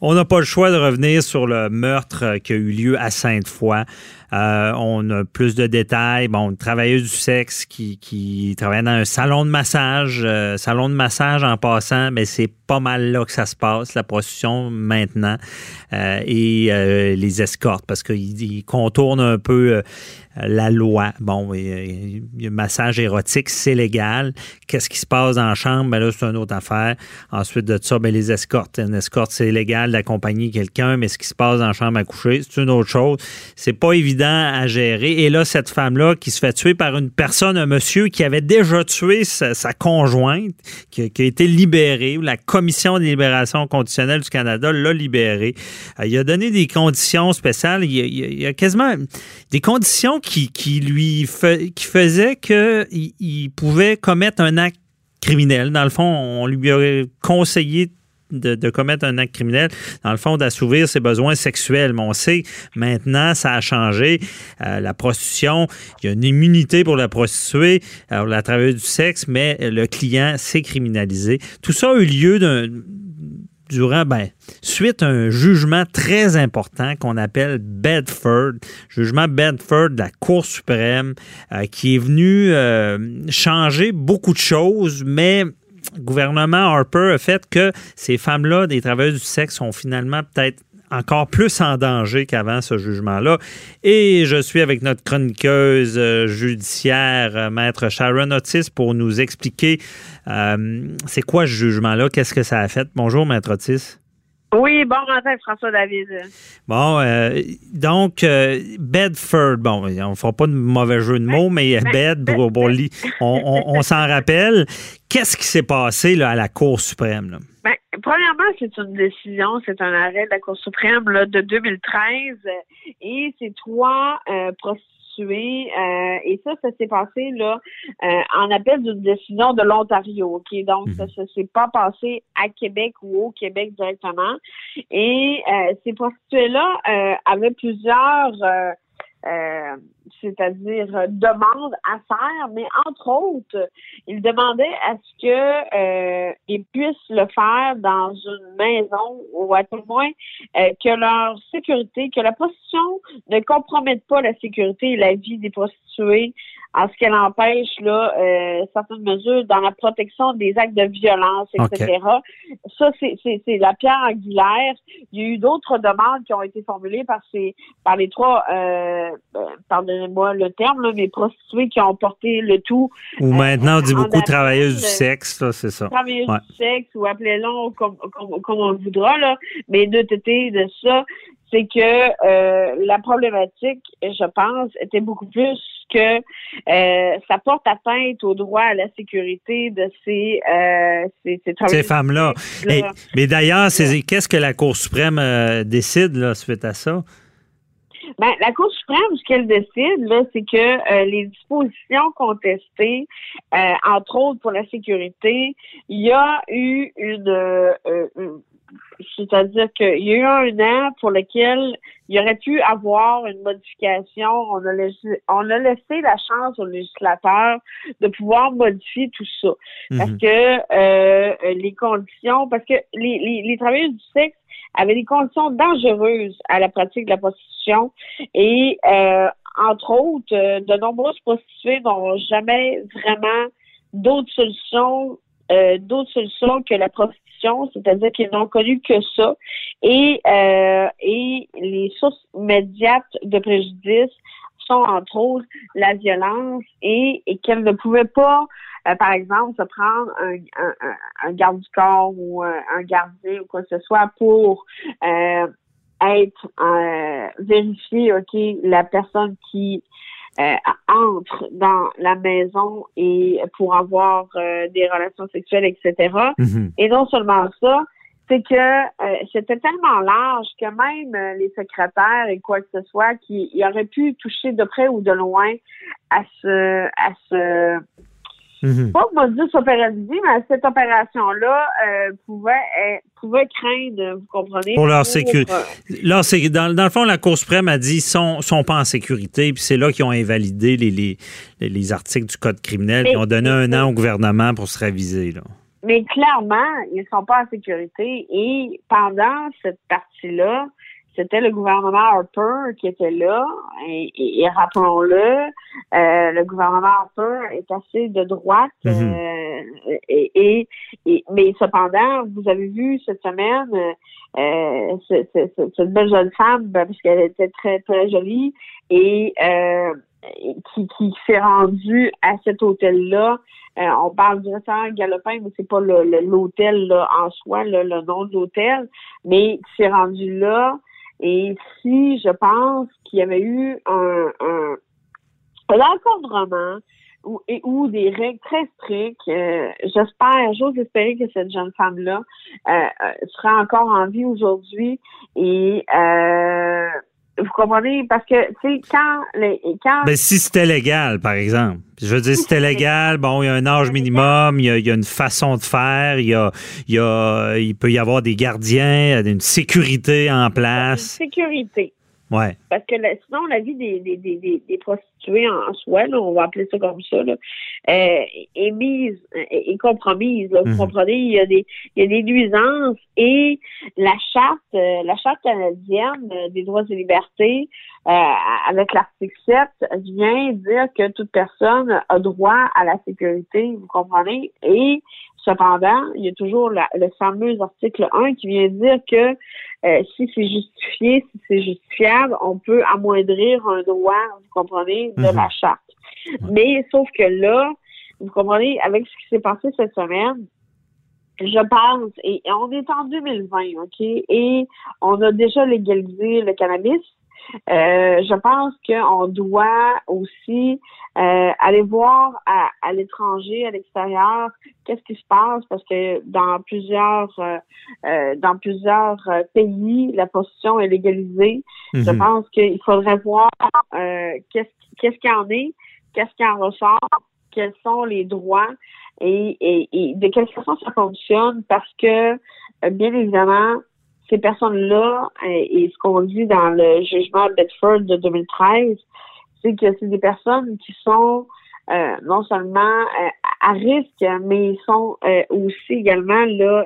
On n'a pas le choix de revenir sur le meurtre qui a eu lieu à Sainte-Foy. Euh, on a plus de détails. Bon, une travailleuse du sexe qui, qui travaillait dans un salon de massage. Euh, salon de massage en passant, mais c'est pas mal là que ça se passe, la prostitution maintenant. Euh, et les escortes, parce qu'ils contournent un peu la loi. Bon, il y a massage érotique, c'est légal. Qu'est-ce qui se passe la chambre? Ben là, c'est une autre affaire. Ensuite de ça, ben les escortes. Une escorte, c'est légal d'accompagner quelqu'un, mais ce qui se passe la chambre à coucher, c'est une autre chose. C'est pas évident à gérer. Et là, cette femme-là qui se fait tuer par une personne, un monsieur qui avait déjà tué sa, conjointe, qui, a été libérée, la Commission des libérations conditionnelles du Canada l'a libéré. Euh, il a donné des conditions spéciales. Il y a, quasiment des conditions qui, qui lui qui faisaient qu'il il pouvait commettre un acte criminel. Dans le fond, on lui aurait conseillé de, commettre un acte criminel, dans le fond, d'assouvir ses besoins sexuels. Mais on sait maintenant, ça a changé. Euh, la prostitution, il y a une immunité pour la prostituée, alors la travailleuse du sexe, mais le client s'est criminalisé. Tout ça a eu lieu durant, ben, suite à un jugement très important qu'on appelle Bedford, jugement Bedford de la Cour suprême, euh, qui est venu euh, changer beaucoup de choses, mais gouvernement Harper a fait que ces femmes-là, des travailleuses du sexe, sont finalement peut-être encore plus en danger qu'avant ce jugement-là. Et je suis avec notre chroniqueuse euh, judiciaire, euh, maître Sharon Otis, pour nous expliquer euh, c'est quoi ce jugement-là, qu'est-ce que ça a fait? Bonjour, maître Otis. Oui, bon matin, François David. Bon, euh, donc, euh, Bedford, bon, on ne fera pas de mauvais jeu de mots, mais Bed, on, s'en rappelle. Qu'est-ce qui s'est passé là, à la Cour suprême? Là? Premièrement, c'est une décision, c'est un arrêt de la Cour suprême là, de 2013 et c'est trois euh, euh, et ça, ça s'est passé là euh, en appel d'une décision de l'Ontario. Ok, donc ça, ne mhm. s'est pas passé à Québec ou au Québec directement. Et euh, ces prostituées-là avaient plusieurs euh, c'est-à-dire euh, demande à faire, mais entre autres, ils demandaient à ce que euh, ils puissent le faire dans une maison ou à tout le moins que leur sécurité, que la position ne compromette pas la sécurité et la vie des prostituées en ce qu'elle empêche là euh, certaines mesures dans la protection des actes de violence, etc. Ça, c'est la pierre angulaire. Il y a eu d'autres demandes qui ont été formulées par ces par les trois euh, euh pardonnez-moi le terme, là, mais prostituées qui ont porté le tout. Ou maintenant on dit beaucoup travailleuses du sexe, c'est ça. Travailleuses du sexe, ou appelez-le comme, comme, comme, on voudra, là. Mais de têter de ça, c'est que euh, la problématique, je pense, était beaucoup plus que euh, ça porte atteinte au droit à la sécurité de ces, euh, ces, ces, femmes-là. mais d'ailleurs, qu'est-ce que la Cour suprême euh, décide là, suite à ça? Ben, la Cour suprême, ce qu'elle décide, là, c'est que les dispositions contestées, entre autres pour la sécurité, il y a eu une, une c'est-à-dire qu'il y a eu un an pour lequel il y aurait pu avoir une modification. On a laissé, on a laissé la chance au législateur de pouvoir modifier tout ça. Parce mhm. que euh, les conditions, parce que les, les, les travailleurs du sexe avaient des conditions dangereuses à la pratique de la prostitution et euh, entre autres, de nombreuses prostituées n'ont jamais vraiment d'autres solutions euh, d'autres solutions que la prostitution, c'est-à-dire qu'ils n'ont connu que ça. Et, euh, et les sources immédiates de préjudice sont entre autres la violence et, qu'elles ne pouvaient pas, euh, par exemple, se prendre un, un, un, garde du corps ou un, gardien ou quoi que ce soit pour être vérifié, OK, la personne qui euh, entre dans la maison et pour avoir euh, des relations sexuelles, etc. Mhm. Et non seulement ça, c'est que euh, c'était tellement large que même les secrétaires et quoi que ce soit qui auraient pu toucher de près ou de loin à ce à ce Mm Pas que dire mais cette opération-là euh, pouvait, pouvait craindre, vous comprenez? Pour leur sécurité. Euh, là, c'est, dans, dans, le fond, la Cour suprême a dit qu'ils sont, sont pas en sécurité, puis c'est là qu'ils ont invalidé les, les, les, articles du Code criminel, Ils ont donné un an au gouvernement pour se réviser. Là. mais clairement, ils ne sont pas en sécurité. Et pendant cette partie-là, c'était le gouvernement Harper qui était là. Et, rappelons-le, euh, le gouvernement Harper est assez de droite. Mhm. Euh, et, mais cependant, vous avez vu cette semaine euh, cette, belle jeune femme, ben, parce qu'elle était très très jolie, et qui, qui s'est rendue à cet hôtel-là. on parle du restaurant Galopin, mais c'est pas l'hôtel en soi, le nom de l'hôtel, mais qui s'est rendue là et si je pense qu'il y avait eu un, un, un encadrement ou, et, ou des règles très strictes, euh, j'espère, j'ose espérer que cette jeune femme-là euh, euh sera encore en vie aujourd'hui. Et euh, vous comprenez? Parce que, tu sais, quand, les, quand... Ben, si c'était légal, par exemple. Je veux dire, si c'était légal, bon, il y a un âge minimum, il y a, il y a une façon de faire, il y a, il y a, il peut y avoir des gardiens, une sécurité en place. Une sécurité. Ouais. Parce que sinon, la vie des, des, des, des, prostituées en soi, on va appeler ça comme ça, là, euh, est mise, est, compromise. Là, Vous mhm. comprenez? Il y, a des, il y a des nuisances et la charte, euh, la charte canadienne euh, des droits et libertés, avec l'article 7, vient dire que toute personne a droit à la sécurité, vous comprenez? Et cependant, il y a toujours le fameux article 1 qui vient dire que euh, si c'est justifié, si c'est justifiable, on peut amoindrir un droit, vous comprenez, de la mhm. charte. Mais sauf que là, vous comprenez, avec ce qui s'est passé cette semaine, je pense, et on est en 2020, OK, et on a déjà légalisé le cannabis. Euh, je pense qu'on doit aussi euh, aller voir à, à l'étranger, à l'extérieur, qu'est-ce qui se passe parce que dans plusieurs euh, dans plusieurs pays, la position est légalisée. Je mhm. pense qu'il faudrait voir qu'est-ce qu'est-ce qu'il y en est, qu'est-ce qui en ressort, quels sont les droits et, et, et de quelle façon ça fonctionne parce que bien évidemment ces personnes-là, euh, et, ce qu'on dit dans le jugement Bedford de 2013, c'est que c'est des personnes qui sont euh, non seulement euh, à risque, mais ils sont aussi également là.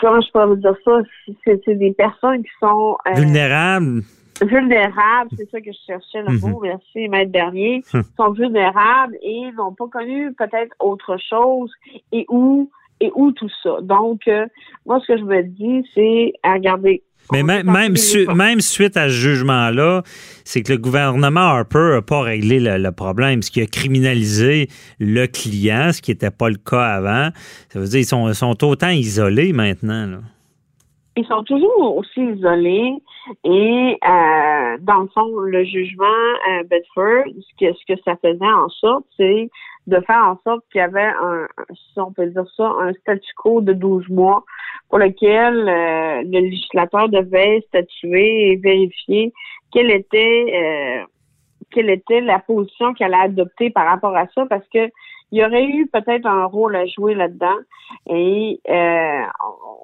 comment je pourrais vous dire ça? C'est des personnes qui sont vulnérables. Vulnérables, c'est ça que je cherchais le mot, mhm. merci, maître dernier, hum. sont vulnérables et n'ont pas connu peut-être autre chose et où et où tout ça. Donc, euh, moi, ce que je me dis, c'est à regarder. Mais même, même, même, suite à ce jugement-là, c'est que le gouvernement Harper n'a pas réglé le, problème, ce qui a criminalisé le client, ce qui n'était pas le cas avant. Ça veut dire qu'ils sont, sont autant isolés maintenant. Là. Ils sont toujours aussi isolés et euh, dans le fond, le jugement à Bedford, ce que, ce que ça faisait en sorte, c'est de faire en sorte qu'il y avait un, si on peut dire ça, un statu quo de 12 mois pour lequel euh, le législateur devait statuer et vérifier quelle était euh, quelle était la position qu'elle a adoptée par rapport à ça, parce que il y aurait eu peut-être un rôle à jouer là-dedans. Et euh,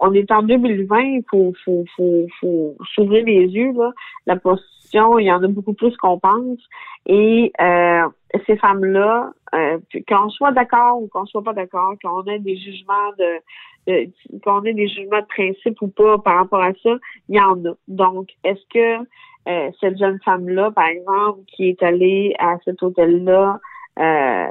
on est en 2020, il faut, faut, faut, faut s'ouvrir les yeux. Là. La position, il y en a beaucoup plus qu'on pense. Et euh, ces femmes-là, euh, qu'on soit d'accord ou qu'on soit pas d'accord, qu'on ait des jugements de, qu'on ait des jugements de principe ou pas par rapport à ça, il y en a. Donc, est-ce que euh, cette jeune femme-là, par exemple, qui est allée à cet hôtel-là euh,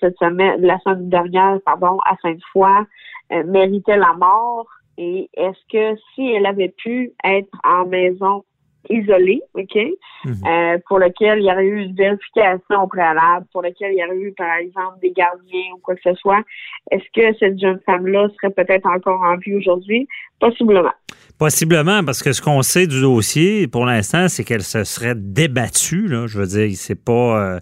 cette semaine, la semaine dernière, pardon, à Sainte-Foy, euh, méritait la mort? Et est-ce que si elle avait pu être en maison isolé, OK, mhm. euh, pour lequel il y aurait eu une vérification préalable, pour lequel il y aurait eu, par exemple, des gardiens ou quoi que ce soit, est-ce que cette jeune femme-là serait peut-être encore en vie aujourd'hui? Possiblement. Possiblement, parce que ce qu'on sait du dossier pour l'instant, c'est qu'elle se serait débattue. Je veux dire, c'est pas.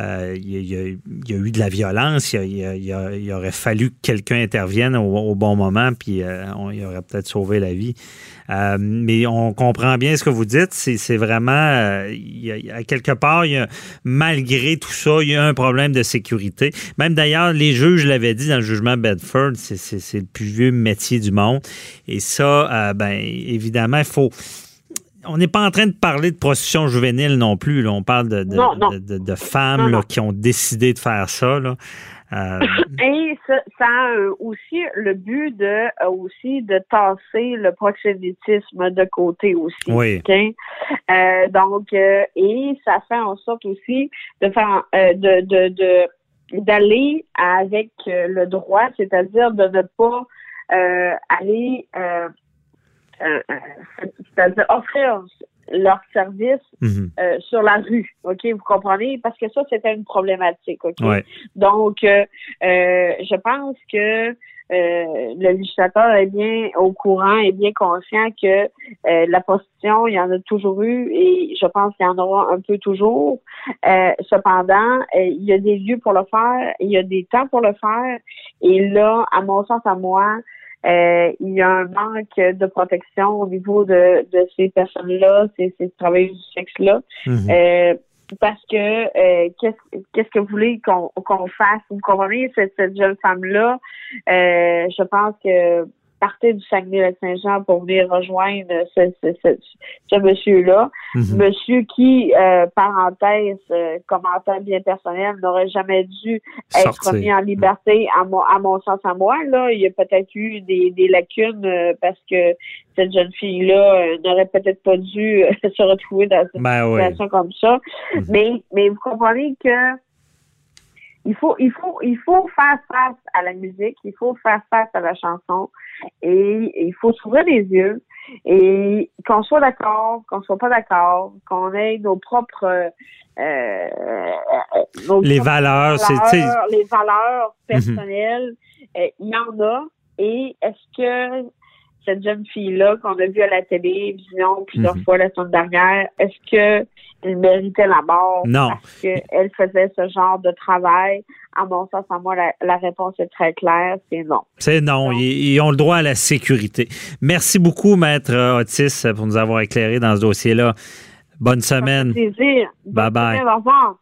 Euh, il, y a, eu de la violence. Il, aurait fallu que quelqu'un intervienne au, bon moment, puis euh, on, il aurait peut-être sauvé la vie. Euh, mais on comprend bien ce que vous dites. C'est vraiment, quelque part, malgré tout ça, il y a un problème de sécurité. Même d'ailleurs, les juges l'avaient dit dans le jugement Bedford, c'est le plus vieux métier du monde. Et ça, ben évidemment, il faut on n'est pas en train de parler de prostitution juvénile non plus. On parle de, de, femmes qui ont décidé de faire ça. Et ça, a aussi le but de aussi de tasser le proxénétisme de côté aussi. Oui. donc, et ça fait en sorte aussi de faire de, de, de d'aller avec le droit, c'est-à-dire de ne pas aller c'est-à-dire offrir leur service mhm. euh, sur la rue, ok, vous comprenez, parce que ça c'était une problématique, ok? Donc, euh, euh, je pense que le législateur est bien au courant et bien conscient que la position, il y en a toujours eu et je pense qu'il y en aura un peu toujours. cependant, il y a des lieux pour le faire, il y a des temps pour le faire et là, à mon sens, à moi, euh, il y a un manque de protection au niveau de, de ces personnes-là, ces, ces travailleurs du sexe-là. Mhm. Euh, parce que euh, qu'est-ce qu'est-ce que vous voulez qu'on qu'on fasse? Vous comprenez cette, cette jeune femme-là? je pense que partait du Saguenay-Lac-Saint-Jean pour venir rejoindre ce, ce, ce, monsieur-là. Mhm. Monsieur qui, euh, parenthèse, euh, commentaire bien personnel, n'aurait jamais dû être mis en liberté, à, mon, à mon sens, à moi. Là, il y a peut-être eu des, des lacunes euh, parce que cette jeune fille-là n'aurait peut-être pas dû se retrouver dans une ben situation comme ça. Mhm. Mais, mais vous comprenez que il faut, il faut, il faut faire face à la musique, il faut faire face à la chanson et, il faut s'ouvrir les yeux et qu'on soit d'accord, qu'on soit pas d'accord, qu'on ait nos propres euh, nos les valeurs, c'est les valeurs mhm. personnelles, euh, il y en a et est-ce que cette jeune fille-là qu'on a vue à la télévision plusieurs mhm. fois la semaine dernière, est-ce qu'elle méritait la mort? Non. parce qu'elle faisait ce genre de travail? À mon sens, à moi, la, réponse est très claire, c'est non. C'est non. ils, ont le droit à la sécurité. Merci beaucoup, Maître Otis, pour nous avoir éclairé dans ce dossier-là. Bonne semaine. plaisir. Bye bye. Au revoir.